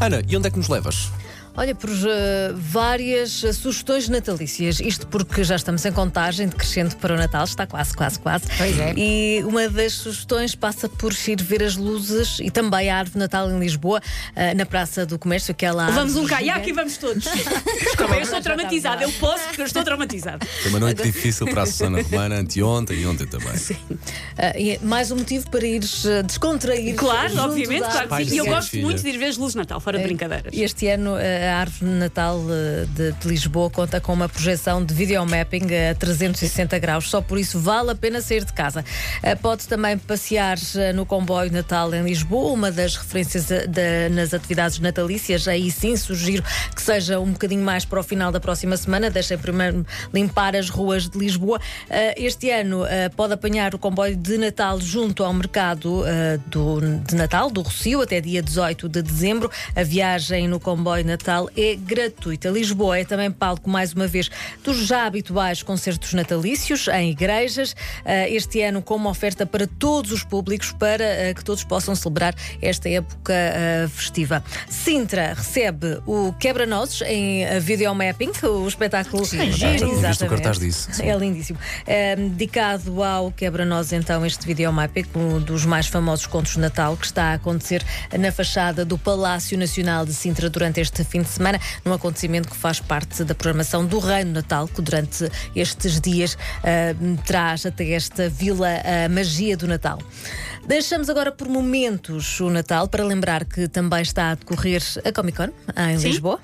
Ana, e onde é que nos levas? Olha, por uh, várias uh, sugestões natalícias. Isto porque já estamos em contagem decrescente para o Natal, está quase, quase, quase. Pois é. E uma das sugestões passa por ir ver as luzes e também a árvore de Natal em Lisboa, uh, na Praça do Comércio, aquela Vamos um caiaque e vamos todos. Desculpa, eu estou traumatizada. Eu posso porque eu estou traumatizada. Foi uma noite difícil para a Susana Romana, anteontem e ontem também. E é mais um motivo para ires uh, descontrair. Claro, obviamente, claro que sim. E eu gosto filha. muito de ir ver as luzes de Natal, fora de brincadeiras. Este ano a árvore de Natal eh, de, de Lisboa conta com uma projeção de videomapping a 360 graus, só por isso vale a pena sair de casa. Eh, Pode também passear eh, no comboio Natal em Lisboa, uma das referências da- nas atividades natalícias. Aí sim sugiro que seja um bocadinho mais para o final da próxima semana. Deixem primeiro limpar as ruas de Lisboa. Este ano pode apanhar o comboio de Natal junto ao mercado do, de Natal, do Rocio, até dia 18 de dezembro. A viagem no comboio Natal é gratuita. Lisboa é também palco, mais uma vez, dos já habituais concertos natalícios em igrejas. Eh, Este ano, com uma oferta para todos os públicos, para eh, que todos possam celebrar esta época eh, festiva. Sintra recebe o Quebra-Nozes em videomapping, o espetáculo. giro. Já tinha visto o cartaz disso, sim. É lindíssimo. É, dedicado ao Quebra-Nós, então, este videomapping, um dos mais famosos contos de Natal, que está a acontecer na fachada do Palácio Nacional de Sintra durante este fim de semana, num acontecimento que faz parte da programação do Reino Natal, que durante estes dias ah, traz até esta vila a magia do Natal. Deixamos agora por momentos o Natal para lembrar que também está a decorrer a Comic Con em Sim. Lisboa.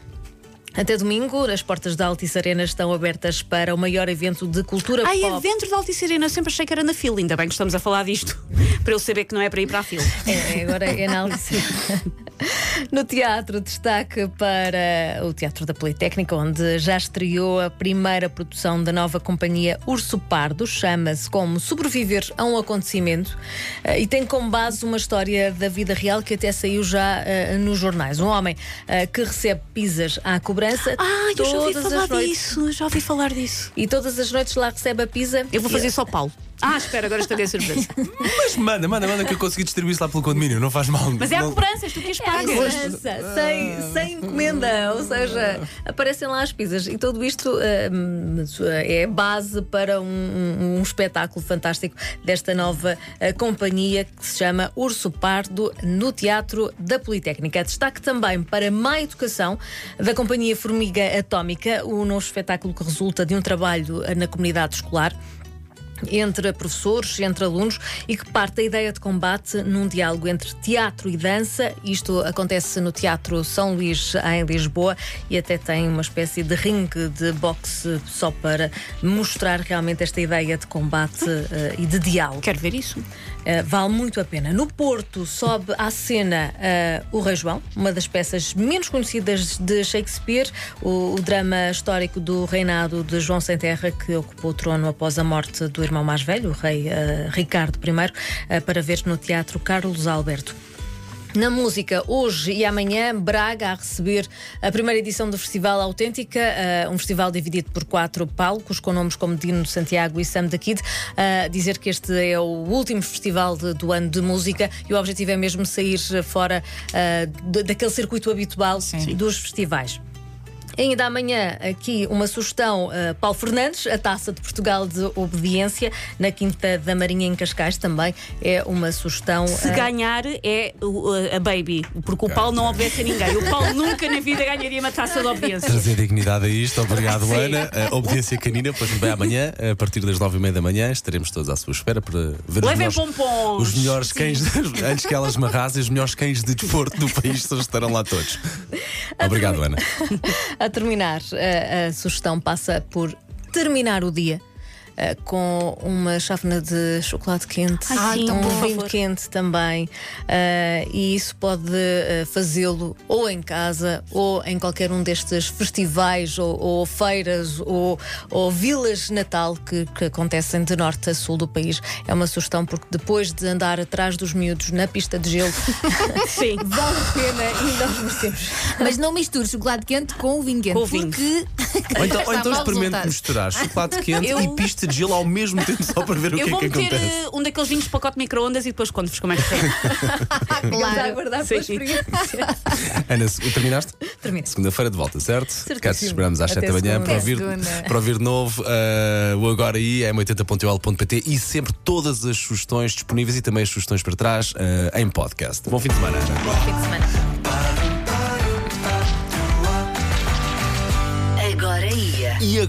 Até domingo, as portas da Altice Arena estão abertas para o maior evento de cultura Ai, é pop. dentro da Altice Arena, eu sempre achei que era na fila. Ainda bem que estamos a falar disto, para eu saber que não é para ir para a fila. É, agora é na Altice. No teatro, destaque para o Teatro da Politécnica, onde já estreou a primeira produção da nova companhia Urso Pardo, chama-se como Sobreviver a um Acontecimento eh, e tem como base uma história da vida real que até saiu já eh, nos jornais. Um homem eh, que recebe pizzas à cobrança Ah, eu já ouvi falar disso, já ouvi falar disso. E todas as noites lá recebe a pizza. Eu vou fazer só Paulo. Ah, espera, agora estraguei a surpresa. Mas manda, manda, manda que eu consegui distribuir isso lá pelo condomínio, não faz mal. Mas é a Não- cobrança, és tu que as pagas. Cobrança, sem, sem encomenda, ou seja, aparecem lá as pizzas e tudo isto hum, é base para um, um- espetáculo fantástico desta nova eh, companhia que se chama Urso Pardo no Teatro da Politécnica. Destaque também para Má Educação da Companhia Formiga Atómica, o novo espetáculo que resulta de um trabalho eh, na comunidade escolar entre professores, entre alunos e que parte da ideia de combate num diálogo entre teatro e dança. Isto acontece no Teatro São Luís, em Lisboa, e até tem uma espécie de ringue de boxe só para mostrar realmente esta ideia de combate eh, e de diálogo. Quero ver isso. Uh, vale muito a pena. No Porto sobe à cena uh, o Rei João, uma das peças menos conhecidas de Shakespeare, o, o drama histórico do reinado de João Sem Terra, que ocupou o trono após a morte do irmão mais velho, o rei uh, Ricardo I, uh, para ver no Teatro Carlos Alberto. Na música, hoje e amanhã, Braga a receber a primeira edição do Festival Autêntica, eh, um festival dividido por quatro palcos, com nomes como Dino Santiago e Sam da Kid. A dizer que este é o último festival de- do ano de música e o objetivo é mesmo sair fora de- daquele circuito habitual dos festivais. Ainda amanhã, aqui uma sugestão, uh, Paulo Fernandes, a taça de Portugal de obediência, na Quinta da Marinha, em Cascais, também é uma sugestão. Se uh, ganhar é o- a Baby, porque o Paulo não obedece a ninguém. O Paulo nunca na vida ganharia uma taça de obediência. Trazer dignidade a isto, obrigado Sim. Ana. A obediência canina, pois bem amanhã, a partir das nove e meia da manhã, estaremos todos à sua espera para ver os Levem melhores, pompons. os melhores cães, antes que elas me arrasem, os melhores cães de desporto do país estarão lá todos. Obrigado, Ana. A terminar, a, a sugestão passa por terminar o dia. Eh, com uma chávena de chocolate quente, Ai, sim, um vinho quente também, eh, e isso pode eh, fazê-lo ou em casa ou em qualquer um destes festivais ou, ou feiras ou, ou vilas Natal que, que acontecem de norte a sul do país. É uma sugestão porque depois de andar atrás dos miúdos na pista de gelo, Sim. vale a pena e nós merecemos. Mas não misture chocolate quente com o vinho quente. Com o vinho. Porque Ou então, ou então experimente resultado. misturar chocolate quente Eu- e pista de gelo ao mesmo tempo só para ver o Eu que é vou que meter acontece. eh, um daqueles vinhos de pacote micro-ondas e depois conto-vos como é que foi. Claro. aguardar pela experiência. Ana, se- terminaste? Termina. Segunda-feira de volta, certo? Certíssimo. Cá te esperamos às Até 7 da manhã segunda. para ouvir, Até segunda. para ouvir de novo eh, o Agora aí, é 80.ol.pt e sempre todas as sugestões disponíveis e também as sugestões para trás eh, em podcast. Bom fim de semana, Ana. Bom fim de semana. Agora ia. E agora?